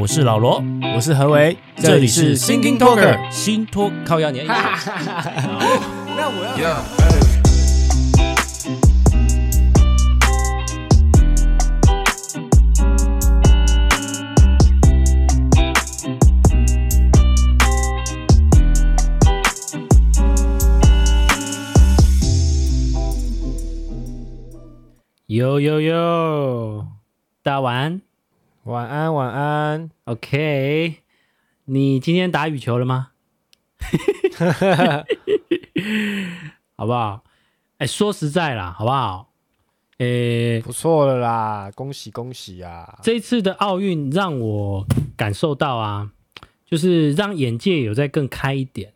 我是老罗，我是何为，这里是 Thinking Talker 新托靠压年。那我要。呦呦呦，大家晚安。晚安，晚安。OK，你今天打羽球了吗？好不好？哎，说实在啦，好不好？哎，不错了啦，恭喜恭喜啊！这一次的奥运让我感受到啊，就是让眼界有在更开一点。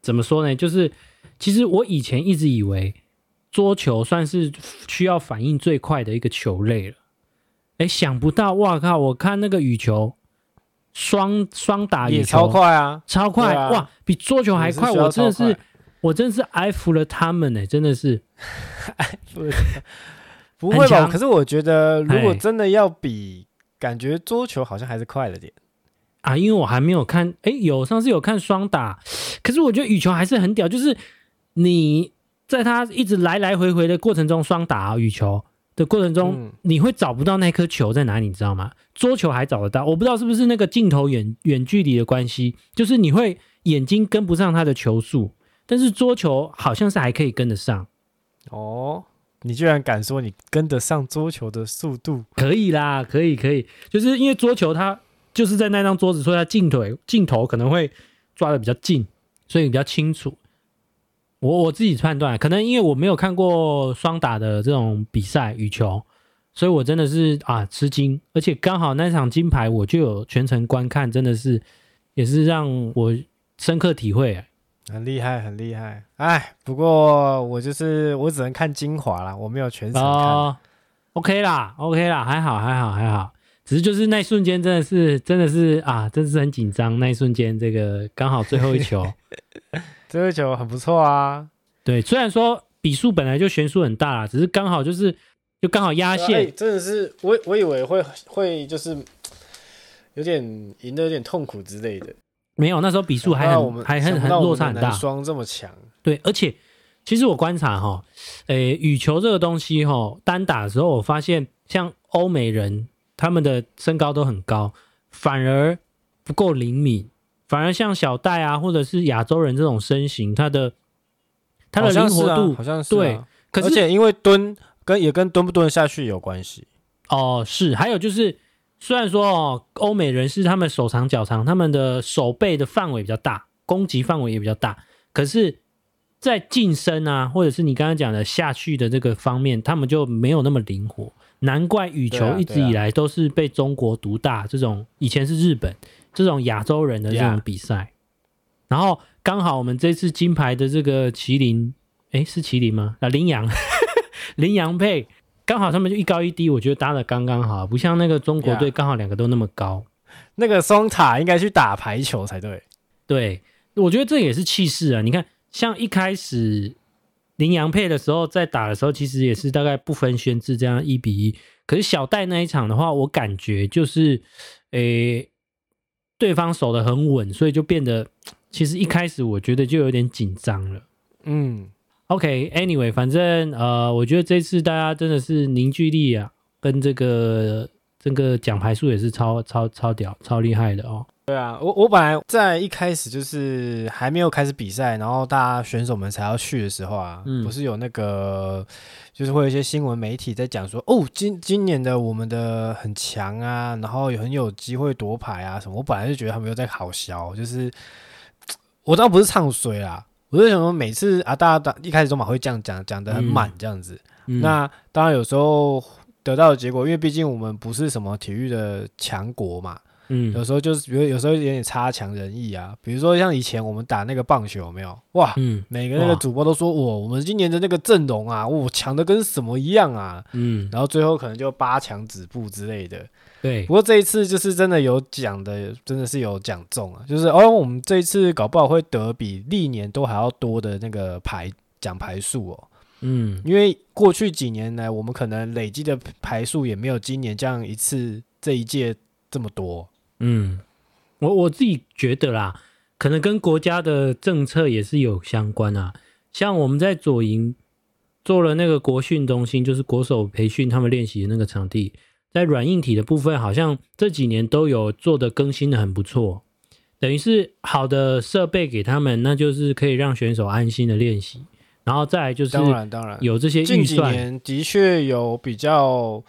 怎么说呢？就是其实我以前一直以为桌球算是需要反应最快的一个球类了。哎，想不到，哇靠！我看那个羽球，双双打羽球也超快啊，超快，啊、哇，比桌球还快！我真的是，我真的是爱服了他们呢，真的是 爱服了。不会吧？可是我觉得，如果真的要比，感觉桌球好像还是快了点啊。因为我还没有看，哎，有上次有看双打，可是我觉得羽球还是很屌，就是你在他一直来来回回的过程中，双打羽球。的过程中，嗯、你会找不到那颗球在哪里，你知道吗？桌球还找得到，我不知道是不是那个镜头远远距离的关系，就是你会眼睛跟不上它的球速，但是桌球好像是还可以跟得上。哦，你居然敢说你跟得上桌球的速度？可以啦，可以可以，就是因为桌球它就是在那张桌子，所以它镜腿镜头可能会抓的比较近，所以比较清楚。我我自己判断，可能因为我没有看过双打的这种比赛羽球，所以我真的是啊吃惊，而且刚好那场金牌我就有全程观看，真的是也是让我深刻体会，很厉害，很厉害。哎，不过我就是我只能看精华啦，我没有全程看。哦，OK 啦，OK 啦，还好，还好，还好。只是就是那一瞬间真的是真的是啊，真的是很紧张。那一瞬间，这个刚好最后一球。这个球很不错啊，对，虽然说比数本来就悬殊很大啦，只是刚好就是就刚好压线，欸、真的是我我以为会会就是有点赢得有点痛苦之类的，没有，那时候比数还很还很很落差很大，双这么强，对，而且其实我观察哈，诶、欸，羽球这个东西哈，单打的时候我发现像欧美人他们的身高都很高，反而不够灵敏。反而像小戴啊，或者是亚洲人这种身形，他的他的灵活度好像是对，可是而且因为蹲跟也跟蹲不蹲下去有关系哦。是，还有就是，虽然说哦，欧美人士他们手长脚长，他们的手背的范围比较大，攻击范围也比较大，可是，在近身啊，或者是你刚刚讲的下去的这个方面，他们就没有那么灵活。难怪羽球一直以来都是被中国独大，这种以前是日本。这种亚洲人的这种比赛.然后刚好我们这次金牌的这个麒麟，哎，是麒麟吗？啊，羚羊，羚羊配，刚好他们就一高一低，我觉得搭的刚刚好，不像那个中国队刚好两个都那么高。那个双塔应该去打排球才对。对，我觉得这也是气势啊。你看，像一开始羚羊配的时候，在打的时候，其实也是大概不分轩輊这样一比一。可是小戴那一场的话，我感觉就是，诶。对方守得很稳，所以就变得其实一开始我觉得就有点紧张了。嗯，OK，Anyway，、okay, 反正呃，我觉得这次大家真的是凝聚力啊，跟这个这个奖牌数也是超超超屌、超厉害的哦。对啊，我我本来在一开始就是还没有开始比赛，然后大家选手们才要去的时候啊，嗯、不是有那个，就是会有一些新闻媒体在讲说，哦，今今年的我们的很强啊，然后也很有机会夺牌啊什么。我本来就觉得他们又在好笑，就是我倒不是唱衰啦，我就想说每次啊，大家一开始都嘛会这样讲，讲的很满这样子。嗯、那当然有时候得到的结果，因为毕竟我们不是什么体育的强国嘛。嗯，有时候就是，比如有时候有点差强人意啊。比如说像以前我们打那个棒球，有没有？哇，嗯，每个那个主播都说，哇，我们今年的那个阵容啊，我，强的跟什么一样啊。嗯，然后最后可能就八强止步之类的。对，不过这一次就是真的有讲的，真的是有讲中啊。就是哦，我们这一次搞不好会得比历年都还要多的那个牌奖牌数哦。嗯，因为过去几年来，我们可能累积的牌数也没有今年这样一次这一届这么多。嗯，我我自己觉得啦，可能跟国家的政策也是有相关啊。像我们在左营做了那个国训中心，就是国手培训他们练习的那个场地，在软硬体的部分，好像这几年都有做的更新的很不错。等于是好的设备给他们，那就是可以让选手安心的练习。然后再来就是，当然当然。有这些近几年的确有比较，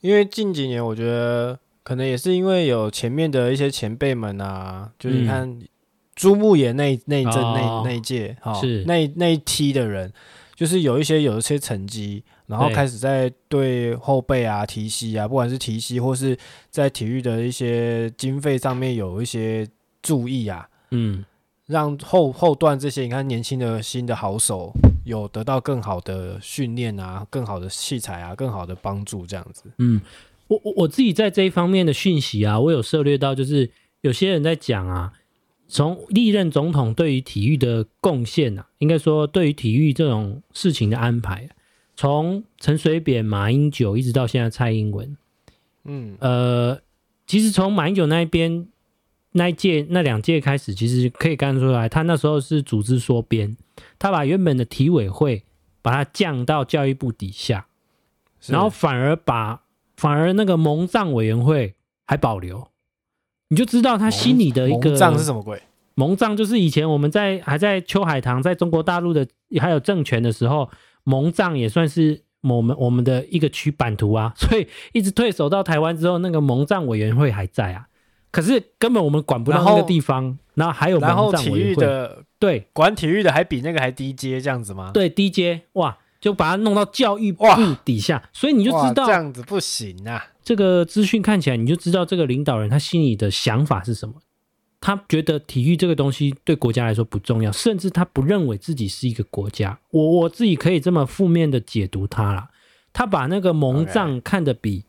因为近几年我觉得可能也是因为有前面的一些前辈们啊，就是你看朱木炎那那一阵那那一届哈，是。那那一梯的人，就是有一些有一些成绩，然后开始在对后辈啊提携啊，不管是提携或是在体育的一些经费上面有一些。注意啊，嗯，让后后段这些你看年轻的新的好手有得到更好的训练啊，更好的器材啊，更好的帮助这样子。嗯，我我我自己在这一方面的讯息啊，我有涉猎到，就是有些人在讲啊，从历任总统对于体育的贡献啊，应该说对于体育这种事情的安排，从陈水扁、马英九一直到现在蔡英文，嗯，呃，其实从马英九那一边。那一届、那两届开始，其实可以看出来，他那时候是组织缩编，他把原本的体委会把它降到教育部底下，然后反而把反而那个蒙藏委员会还保留，你就知道他心里的一个蒙藏是什么鬼？蒙藏就是以前我们在还在秋海棠在中国大陆的还有政权的时候，蒙藏也算是我们我们的一个区版图啊，所以一直退守到台湾之后，那个蒙藏委员会还在啊。可是根本我们管不到那个地方，然后，还有然后体育的对管体育的还比那个还低阶这样子吗？对，低阶哇，就把它弄到教育部底下，所以你就知道这样子不行啊。这个资讯看起来你就知道这个领导人他心里的想法是什么。他觉得体育这个东西对国家来说不重要，甚至他不认为自己是一个国家。我我自己可以这么负面的解读他了，他把那个蒙藏看得比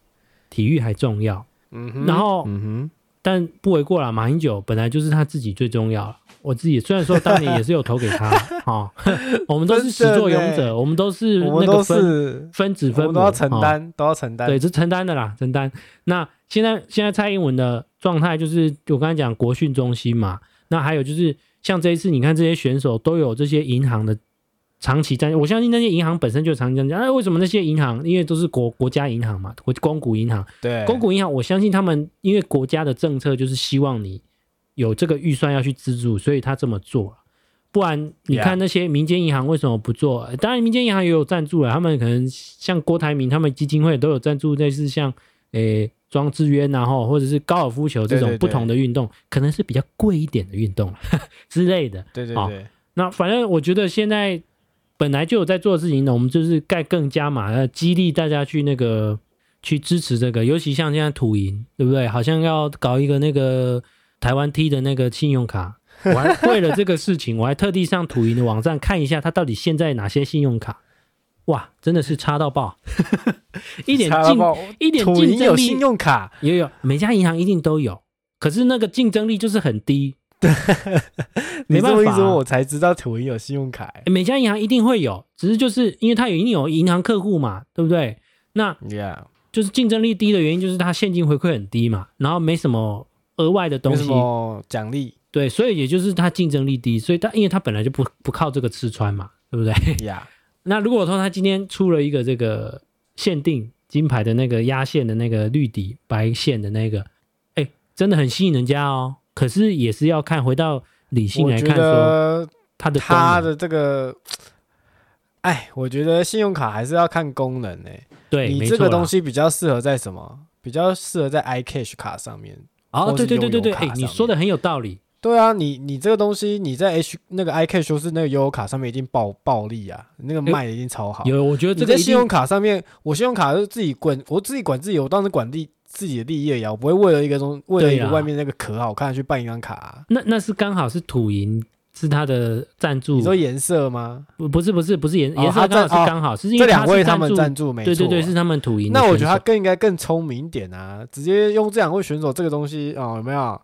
体育还重要。嗯哼，然后嗯哼。但不为过啦，马英九本来就是他自己最重要。我自己虽然说当年也是有投给他，哈、哦，我们都是始作俑者，我们都是那个分分子分母，都要承担，哦、都要承担。对，是承担的啦，承担。那现在现在蔡英文的状态就是，我刚才讲国训中心嘛，那还有就是像这一次，你看这些选手都有这些银行的。长期在，我相信那些银行本身就长期这样。哎，为什么那些银行？因为都是国国家银行嘛，国公股银行。对，公股银行，我相信他们因为国家的政策就是希望你有这个预算要去资助，所以他这么做。不然你看那些民间银行为什么不做.当然，民间银行也有赞助了，他们可能像郭台铭他们基金会都有赞助，类似像诶庄智渊然后或者是高尔夫球这种不同的运动，可能是比较贵一点的运动 之类的。对对对。哦，那反正我觉得现在。本来就有在做的事情呢，我们就是盖更加嘛，要激励大家去那个去支持这个，尤其像现在土银，对不对？好像要搞一个那个台湾 T 的那个信用卡，我还为了这个事情，我还特地上土银的网站看一下，它到底现在哪些信用卡？哇，真的是差到爆，一点竞一点竞争力有信用卡也有，每家银行一定都有，可是那个竞争力就是很低。对，没办法、啊，我才知道土银有信用卡、欸。每家银行一定会有，只是就是因为它有一定有银行客户嘛，对不对？那就是竞争力低的原因就是它现金回馈很低嘛，然后没什么额外的东西，奖励。对，所以也就是它竞争力低，所以它因为它本来就不不靠这个吃穿嘛，对不对？Yeah，那如果说它今天出了一个这个限定金牌的那个压线的那个绿底白线的那个，哎，真的很吸引人家哦。可是也是要看，回到理性来看，说他的他的这个，哎，我觉得信用卡还是要看功能诶、欸。对，你这个东西比较适合在什么？比较适合在 iCash 卡上面。哦，对对对对对，哎，你说的很有道理。对啊，你你这个东西你在 H 那个 iCash 是那个悠游卡上面一定暴暴利啊，那个卖的一定超好。有，我觉得这个在信用卡上面，我信用卡是自己管，我自己管自己，我当时管利。自己的利益呀，我不会为了一个东，为了一个外面那个壳好看去办一张卡、啊。那那是刚好是土银是他的赞助。你说颜色吗？不不是不是不是颜颜色刚好是刚好，哦、是因为这两位他们赞助没错。对对对，是他们土银。那我觉得他更应该更聪明一点啊，直接用这两位选手这个东西哦，有没有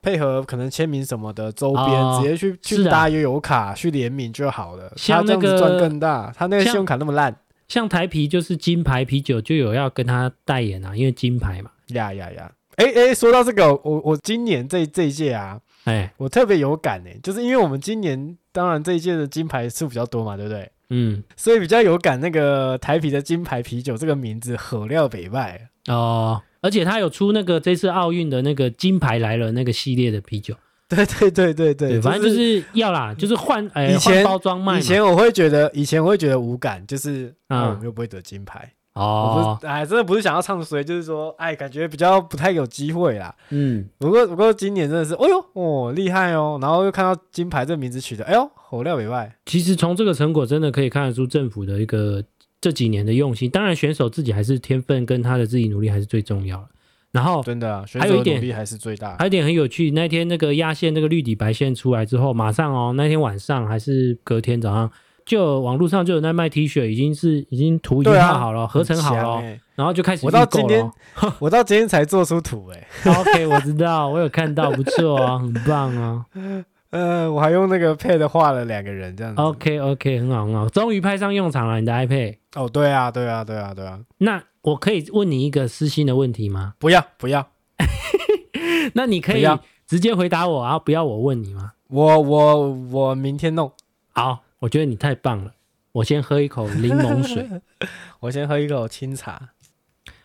配合可能签名什么的周边，哦、直接去去搭悠游卡、啊、去联名就好了。他这样子赚更大，他那个信用卡那么烂。像台啤就是金牌啤酒就有要跟他代言啊，因为金牌嘛。呀呀呀！哎哎，说到这个，我我今年这这一届啊，哎，我特别有感哎，就是因为我们今年当然这一届的金牌数比较多嘛，对不对？嗯，所以比较有感那个台啤的金牌啤酒这个名字“火料北拜”哦，而且他有出那个这次奥运的那个金牌来了那个系列的啤酒。对对对对对，反正就是要啦，就是换哎，以前包装卖。以前我会觉得，以前我会觉得无感，就是啊，我们又不会得金牌哦。哎，真的不是想要唱衰，就是说，哎，感觉比较不太有机会啦。嗯，不过不过今年真的是，哎呦哦，厉害哦，然后又看到金牌这个名字取得，哎呦，火料以外，其实从这个成果真的可以看得出政府的一个这几年的用心。当然，选手自己还是天分跟他的自己努力还是最重要的。然后真的，还有一点还是最大。还有一点很有趣，那天那个压线那个绿底白线出来之后，马上哦，那天晚上还是隔天早上，就网络上就有在卖 T 恤，已经是已经图已经画好了，啊、合成好了，欸、然后就开始。我到今天，我到今天才做出图哎、欸。OK，我知道，我有看到，不错啊，很棒啊。呃，我还用那个 Pad 画了两个人这样子。OK OK，很好很好，终于派上用场了，你的 iPad。哦，对啊对啊对啊对啊。那。我可以问你一个私心的问题吗？不要，不要。那你可以直接回答我啊，不要我问你吗？我我我明天弄。好，我觉得你太棒了。我先喝一口柠檬水。我先喝一口清茶。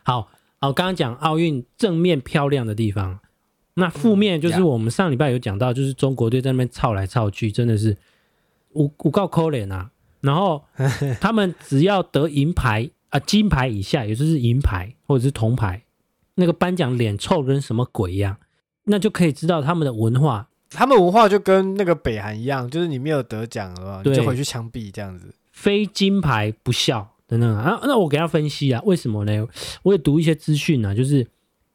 好，好，刚刚讲奥运正面漂亮的地方，那负面就是我们上礼拜有讲到，就是中国队在那边操来操去，真的是五五告扣脸啊。然后 他们只要得银牌。啊，金牌以下，也就是银牌或者是铜牌，那个颁奖脸臭跟什么鬼一样，那就可以知道他们的文化。他们文化就跟那个北韩一样，就是你没有得奖了，对你就回去枪毙这样子。非金牌不孝等等啊。那我给他分析啊，为什么呢？我也读一些资讯啊，就是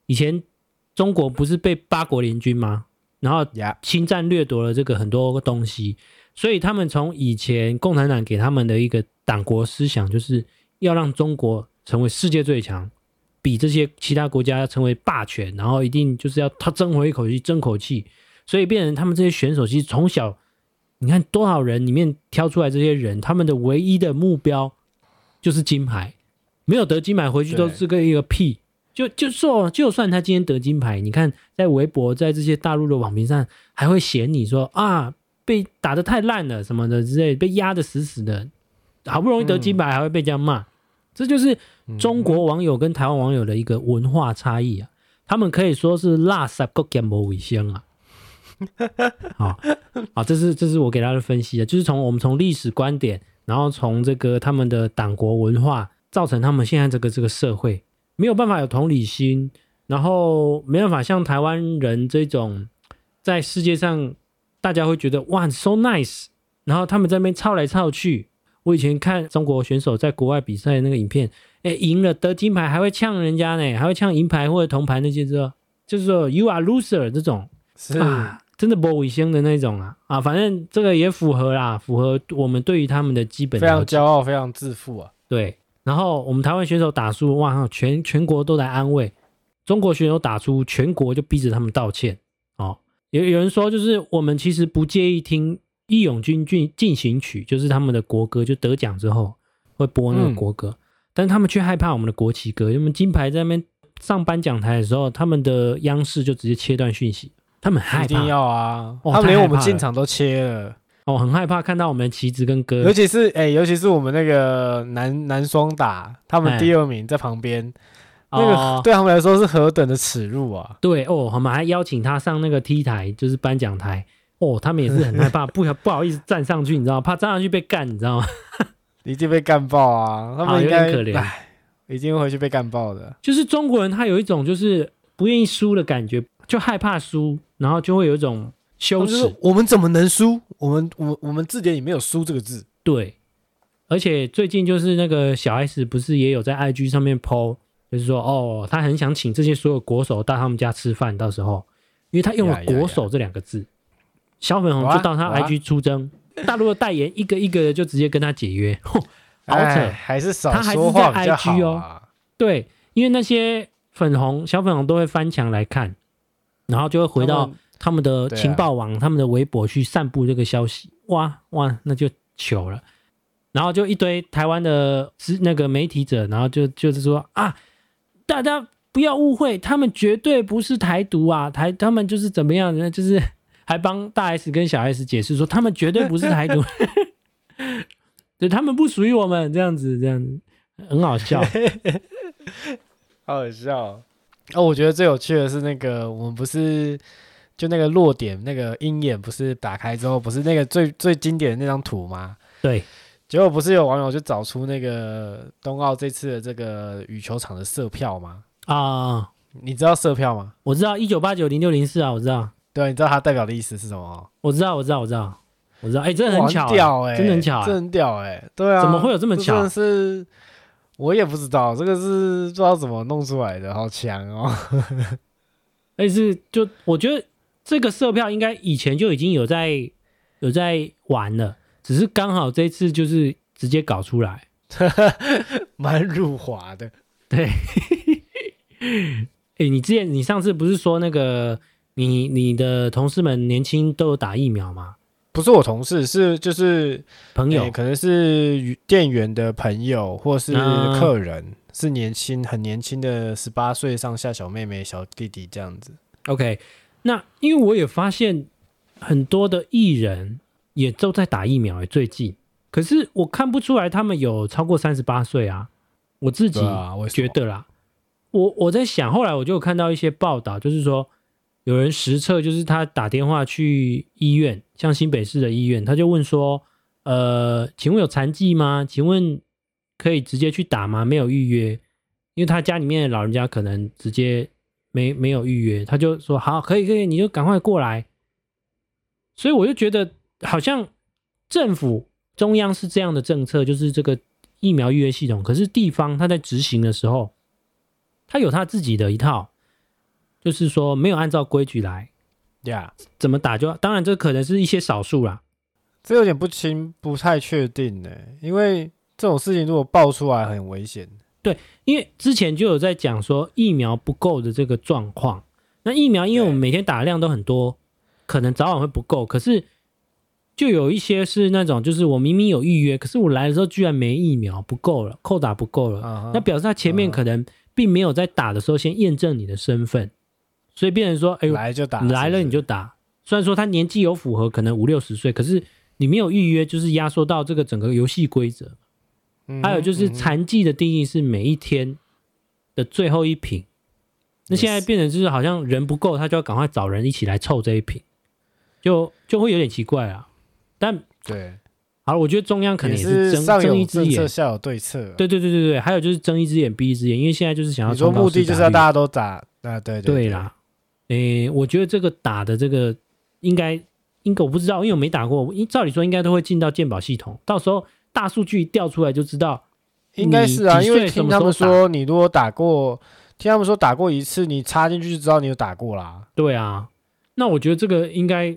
以前中国不是被八国联军吗？然后侵占掠夺了这个很多个东西，所以他们从以前共产党给他们的一个党国思想就是。要让中国成为世界最强，比这些其他国家要成为霸权，然后一定就是要他争回一口气，争口气，所以变成他们这些选手，其实从小，你看多少人里面挑出来这些人，他们的唯一的目标就是金牌，没有得金牌回去都是个一个屁。就就说，就算他今天得金牌，你看在微博，在这些大陆的网评上，还会嫌你说啊，被打的太烂了什么的之类，被压的死死的。好不容易得金牌，还会被这样骂，嗯、这就是中国网友跟台湾网友的一个文化差异啊！他们可以说是垃圾国家无卫生啊！好，好，这是这是我给他的分析的，就是从我们从历史观点，然后从这个他们的党国文化，造成他们现在这个这个社会没有办法有同理心，然后没办法像台湾人这种在世界上大家会觉得哇，so nice，然后他们在那边抄来抄去。我以前看中国选手在国外比赛的那个影片，哎，赢了得金牌还会呛人家呢，还会呛银牌或者铜牌那些，说就是说 you are loser 这种，是啊，真的不卫生的那种啊啊，反正这个也符合啦，符合我们对于他们的基本。非常骄傲，非常自负啊。对，然后我们台湾选手打输，哇，全全国都来安慰；中国选手打出，全国就逼着他们道歉。哦，有有人说，就是我们其实不介意听。义勇军进进行曲就是他们的国歌，就得奖之后会播那个国歌，嗯、但他们却害怕我们的国旗歌。因为金牌在那边上颁奖台的时候，他们的央视就直接切断讯息，他们害怕。一定要啊！哦、他们连我们进场都切了。哦，很害怕看到我们的旗帜跟歌，尤其是哎、欸，尤其是我们那个男男双打，他们第二名在旁边，欸、那个对他们来说是何等的耻辱啊！对哦，我们还邀请他上那个 T 台，就是颁奖台。哦，他们也是很害怕，不 不好意思站上去，你知道吗？怕站上去被干，你知道吗？已经被干爆啊！他们应该、啊、可怜，一定会回去被干爆的。就是中国人，他有一种就是不愿意输的感觉，就害怕输，然后就会有一种羞耻。我们怎么能输？我们我我们字典里没有输这个字。对，而且最近就是那个小 S 不是也有在 IG 上面 po，就是说哦，他很想请这些所有国手到他们家吃饭，到时候，因为他用了“国手”这两个字。小粉红就到他 IG 出征，大陆的代言一个一个的就直接跟他解约，好扯，还是少说话比较好啊。他还是在 IG 哦，对，因为那些粉红小粉红都会翻墙来看，然后就会回到他们的情报网、他们，他们的微博去散布这个消息。哇哇，那就糗了。然后就一堆台湾的那个媒体者，然后就就是说啊，大家。不要误会，他们绝对不是台独啊，台他们就是怎么样呢？就是还帮大 S 跟小 S 解释说，他们绝对不是台独，对，他们不属于我们，这样子，这样子很好笑，好好笑。哦，我觉得最有趣的是那个，我们不是就那个落点那个鹰眼，不是打开之后，不是那个最最经典的那张图吗？对。结果不是有网友就找出那个冬奥这次的这个羽球场的色票吗？啊，你知道色票吗？我知道一九八九零六零四啊，我知道。对，你知道它代表的意思是什么？我知道，我知道，我知道，我知道。哎、欸，真的很巧、欸，屌哎、欸，真的很巧、欸，真的很屌哎、欸。对啊，怎么会有这么巧？真的是我也不知道，这个是不知道怎么弄出来的，好强哦。但 是就我觉得这个色票应该以前就已经有在有在玩了。只是刚好这次就是直接搞出来，蛮辱华的。对，哎、欸，你之前你上次不是说那个你你的同事们年轻都有打疫苗吗？不是我同事，是就是朋友、欸，可能是店员的朋友或是客人，嗯、是年轻很年轻的十八岁上下小妹妹小弟弟这样子。OK，那因为我也发现很多的艺人。也都在打疫苗，最近，可是我看不出来他们有超过三十八岁啊，我自己觉得啦，我我在想，后来我就有看到一些报道，就是说有人实测，就是他打电话去医院，像新北市的医院，他就问说，呃，请问有残疾吗？请问可以直接去打吗？没有预约，因为他家里面的老人家可能直接没没有预约，他就说好，可以可以，你就赶快过来，所以我就觉得。好像政府中央是这样的政策，就是这个疫苗预约系统。可是地方他在执行的时候，他有他自己的一套，就是说没有按照规矩来，呀，Yeah. 怎么打就当然这可能是一些少数啦，这有点不清，不太确定呢。因为这种事情如果爆出来很危险。对，因为之前就有在讲说疫苗不够的这个状况。那疫苗因为我们每天打的量都很多，可能早晚会不够，可是。就有一些是那种，就是我明明有预约，可是我来的时候居然没疫苗，不够了，扣打不够了。Uh huh. 那表示他前面可能并没有在打的时候先验证你的身份，所以变成说，哎呦，来就打，来了你就打。虽然说他年纪有符合，可能五六十岁，可是你没有预约，就是压缩到这个整个游戏规则。Uh. 还有就是残疾的定义是每一天的最后一瓶，uh. 那现在变成就是好像人不够，他就要赶快找人一起来凑这一瓶，就就会有点奇怪啊。但对，好，我觉得中央可能也是睁睁一只眼，下有对策。对对对对对，还有就是睁一只眼闭一只眼，因为现在就是想要说目的就是要大家都打啊，对对，对，对啦。诶，我觉得这个打的这个应该，应该我不知道，因为我没打过。照理说应该都会进到鉴宝系统，到时候大数据调出来就知道。应该是啊，因为听他们说，你如果打过，听他们说打过一次，你插进去就知道你有打过啦。对啊，那我觉得这个应该。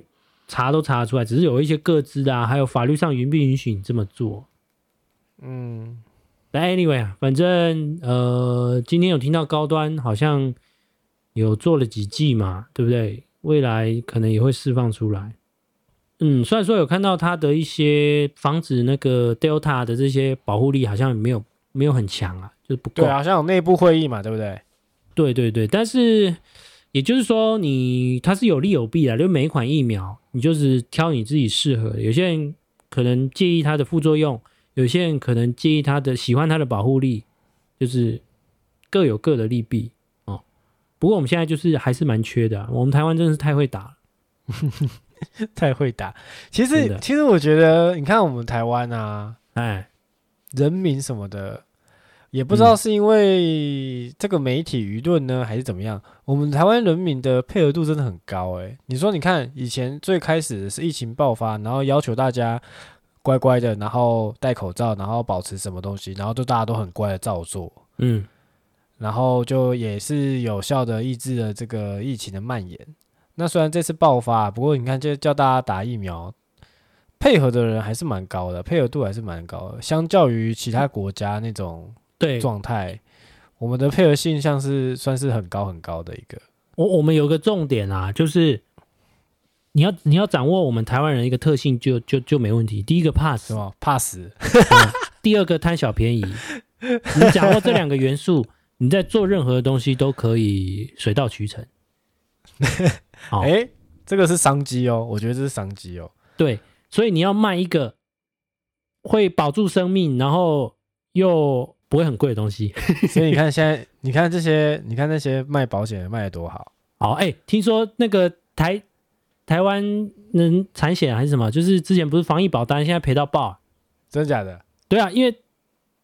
查都查得出来，只是有一些各自啊，还有法律上允不允许你这么做？嗯，但 anyway 啊，反正呃，今天有听到高端好像有做了几季嘛，对不对？未来可能也会释放出来。嗯，虽然说有看到它的一些防止那个 Delta 的这些保护力好像没有没有很强啊，就是不够。对，好像有内部会议嘛，对不对？对对对，但是。也就是说你，你它是有利有弊的，就每一款疫苗，你就是挑你自己适合的。有些人可能介意它的副作用，有些人可能介意它的喜欢它的保护力，就是各有各的利弊哦。不过我们现在就是还是蛮缺的，我们台湾真的是太会打了，太会打。其实其实我觉得，你看我们台湾啊，哎，人民什么的。也不知道是因为这个媒体舆论呢，还是怎么样？我们台湾人民的配合度真的很高哎。你说，你看以前最开始是疫情爆发，然后要求大家乖乖的，然后戴口罩，然后保持什么东西，然后就大家都很乖的照做，嗯，然后就也是有效的抑制了这个疫情的蔓延。那虽然这次爆发，不过你看，就叫大家打疫苗，配合的人还是蛮高的，配合度还是蛮高的，相较于其他国家那种。对状态，我们的配合性像是算是很高很高的一个。我我们有个重点啊，就是你要你要掌握我们台湾人一个特性就，就就就没问题。第一个怕死，怕死。第二个贪小便宜。你掌握这两个元素，你在做任何的东西都可以水到渠成。好，哎、欸，这个是商机哦，我觉得这是商机哦。对，所以你要卖一个会保住生命，然后又不会很贵的东西。所以你看现在，你看这些，你看那些卖保险的卖的多好。好，哎、欸，听说那个台台湾人产险还是什么，就是之前不是防疫保单，现在赔到爆，真的假的？对啊，因为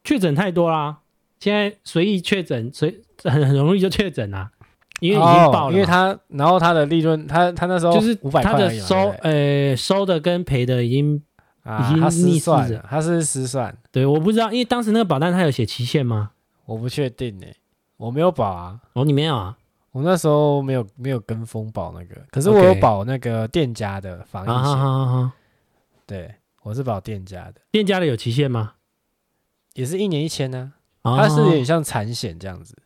确诊太多啦，现在随意确诊，随很很容易就确诊啦。因为已经爆了，因为他，然后他的利润，他他那时候就是五百块，他的收，呃，收的跟赔的已经已经逆算了，他是失算。对，我不知道，因为当时那个保单他有写期限吗？我不确定诶，我没有保啊。哦，你没有啊？我那时候没有没有跟风保那个，可是我有保那个店家的防疫险。对，我是保店家的。店家的有期限吗？也是一年一千呢，它是有点像产险这样子。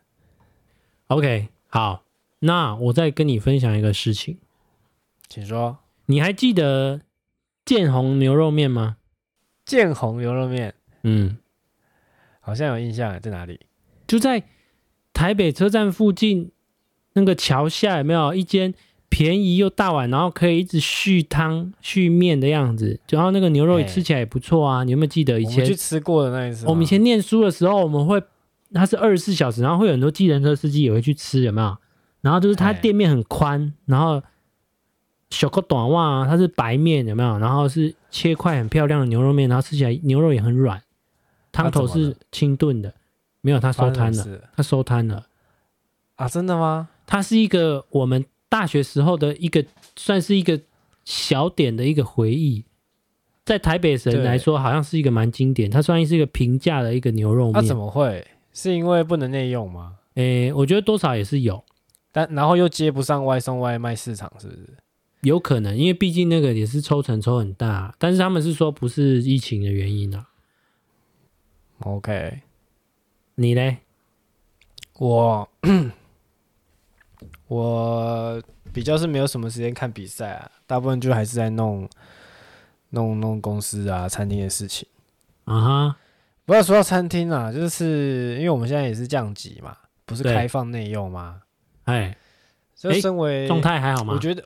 OK。好，那我再跟你分享一个事情，请说。你还记得建宏牛肉面吗？建宏牛肉面，嗯，好像有印象，在哪里？就在台北车站附近那个桥下，有没有一间便宜又大碗，然后可以一直续汤续面的样子？然后那个牛肉也吃起来也不错啊。你有没有记得以前去吃过的那一次？我们以前念书的时候，我们会。它是二十四小时，然后会有很多计程车司机也会去吃，有没有？然后就是它店面很宽，然后小个短袜，啊它是白面，有没有？然后是切块很漂亮的牛肉面，然后吃起来牛肉也很软，汤头是清炖的，没有，它收摊了，它收摊了啊？真的吗？它是一个我们大学时候的一个，算是一个小点的一个回忆，在台北人来说，好像是一个蛮经典，它算是一个平价的一个牛肉面，它怎么会？是因为不能内用吗？诶、欸，我觉得多少也是有，但然后又接不上外送外卖市场，是不是？有可能，因为毕竟那个也是抽成抽很大，但是他们是说不是疫情的原因啊。OK，你呢？我我比较是没有什么时间看比赛啊，大部分就还是在弄弄弄公司啊、餐厅的事情啊哈。Uh. 不要说到餐厅啊，就是因为我们现在也是降级嘛，不是开放内用吗？哎，这身为状态还好吗？我觉得，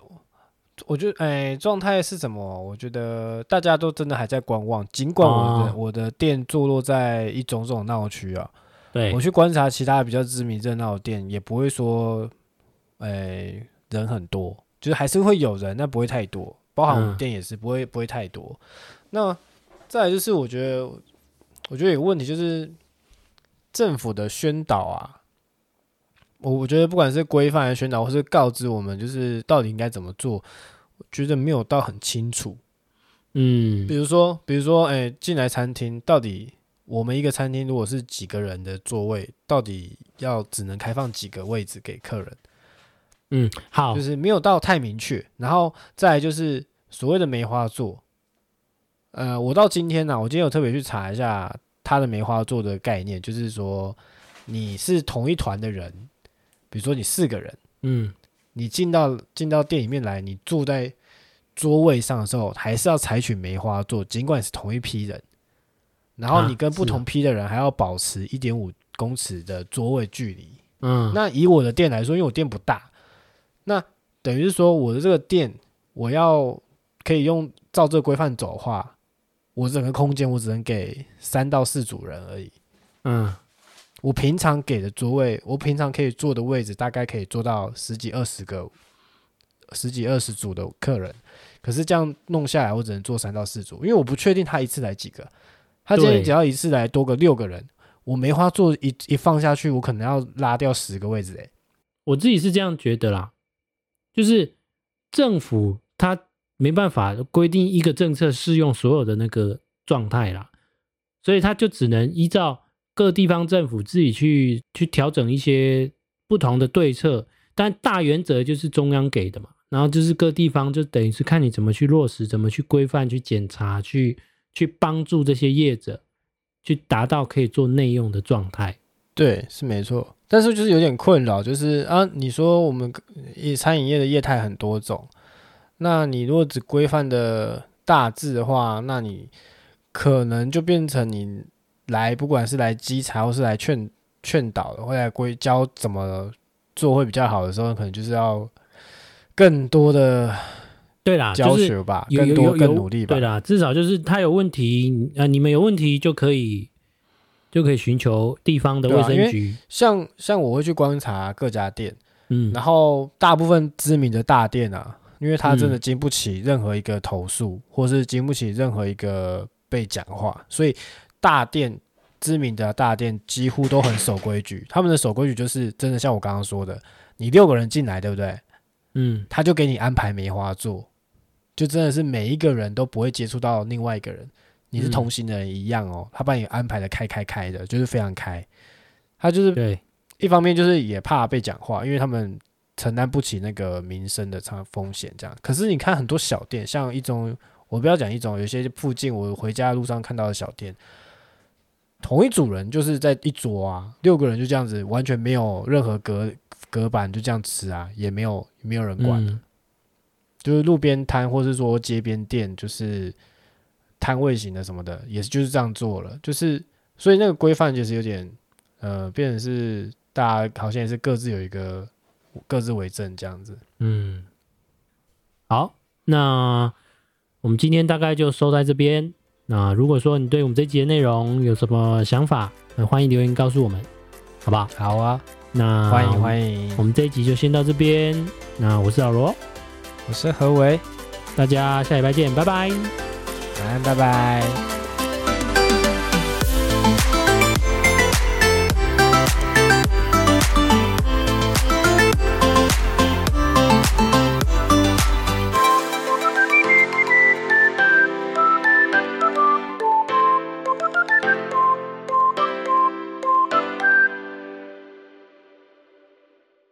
我觉得，哎，状态是什么？我觉得大家都真的还在观望。尽管我的、哦、我的店坐落在一种种闹区啊，对，我去观察其他比较知名热闹的店，也不会说，哎，人很多，就是还是会有人，但不会太多。包含我们店也是不会、嗯、不会太多。那再来就是我觉得。我觉得有个问题就是政府的宣导啊，我我觉得不管是规范的宣导，或是告知我们，就是到底应该怎么做，我觉得没有到很清楚。嗯，比如说，比如说，哎，进来餐厅，到底我们一个餐厅如果是几个人的座位，到底要只能开放几个位置给客人？嗯，好，就是没有到太明确。然后再来就是所谓的梅花座。呃，我到今天呢、啊，我今天有特别去查一下他的梅花座的概念，就是说你是同一团的人，比如说你四个人，嗯，你进到进到店里面来，你坐在桌位上的时候，还是要采取梅花座，尽管是同一批人，然后你跟不同批的人还要保持一点五公尺的桌位距离，嗯，那以我的店来说，因为我店不大，那等于是说我的这个店，我要可以用照这个规范走的话。我整个空间我只能给三到四组人而已。嗯，我平常给的座位，我平常可以坐的位置大概可以坐到十几二十个、十几二十组的客人。可是这样弄下来，我只能坐三到四组，因为我不确定他一次来几个。他今天只要一次来多个六个人，我梅花座一一放下去，我可能要拉掉十个位置。诶，我自己是这样觉得啦，就是政府他。没办法规定一个政策适用所有的那个状态啦，所以他就只能依照各地方政府自己去去调整一些不同的对策，但大原则就是中央给的嘛，然后就是各地方就等于是看你怎么去落实，怎么去规范、去检查、去去帮助这些业者，去达到可以做内用的状态。对，是没错，但是就是有点困扰，就是啊，你说我们餐饮业的业态很多种。那你如果只规范的大致的话，那你可能就变成你来，不管是来稽查或是来劝劝导的，会来规教怎么做会比较好的时候，可能就是要更多的对啦教学吧，更多更努力吧。对啦，至少就是他有问题，呃，你们有问题就可以就可以寻求地方的卫生局。啊、像像我会去观察各家店，嗯，然后大部分知名的大店啊，因为它真的经不起任何一个投诉，嗯、或是经不起任何一个被讲话，所以大店。知名的大店几乎都很守规矩，他们的守规矩就是真的像我刚刚说的，你六个人进来，对不对？嗯，他就给你安排梅花座，就真的是每一个人都不会接触到另外一个人，你是同行的人一样哦，他把你安排的开开开的，就是非常开。他就是对，一方面就是也怕被讲话，因为他们承担不起那个民生的差风险这样。可是你看很多小店，像一中，我不要讲一中，有些附近我回家的路上看到的小店。同一组人就是在一桌啊，六个人就这样子，完全没有任何隔隔板，就这样吃啊，也没有没有人管，嗯、就是路边摊或是说街边店，就是摊位型的什么的，也是就是这样做了，就是所以那个规范就是有点呃，变成是大家好像也是各自有一个各自为政这样子。嗯，好，那我们今天大概就收在这边。那如果说你对我们这集的内容有什么想法，那欢迎留言告诉我们，好不好？好啊，那欢迎欢迎。我们这一集就先到这边。那我是老罗，我是何为，大家下礼拜见，拜拜。晚安，拜拜。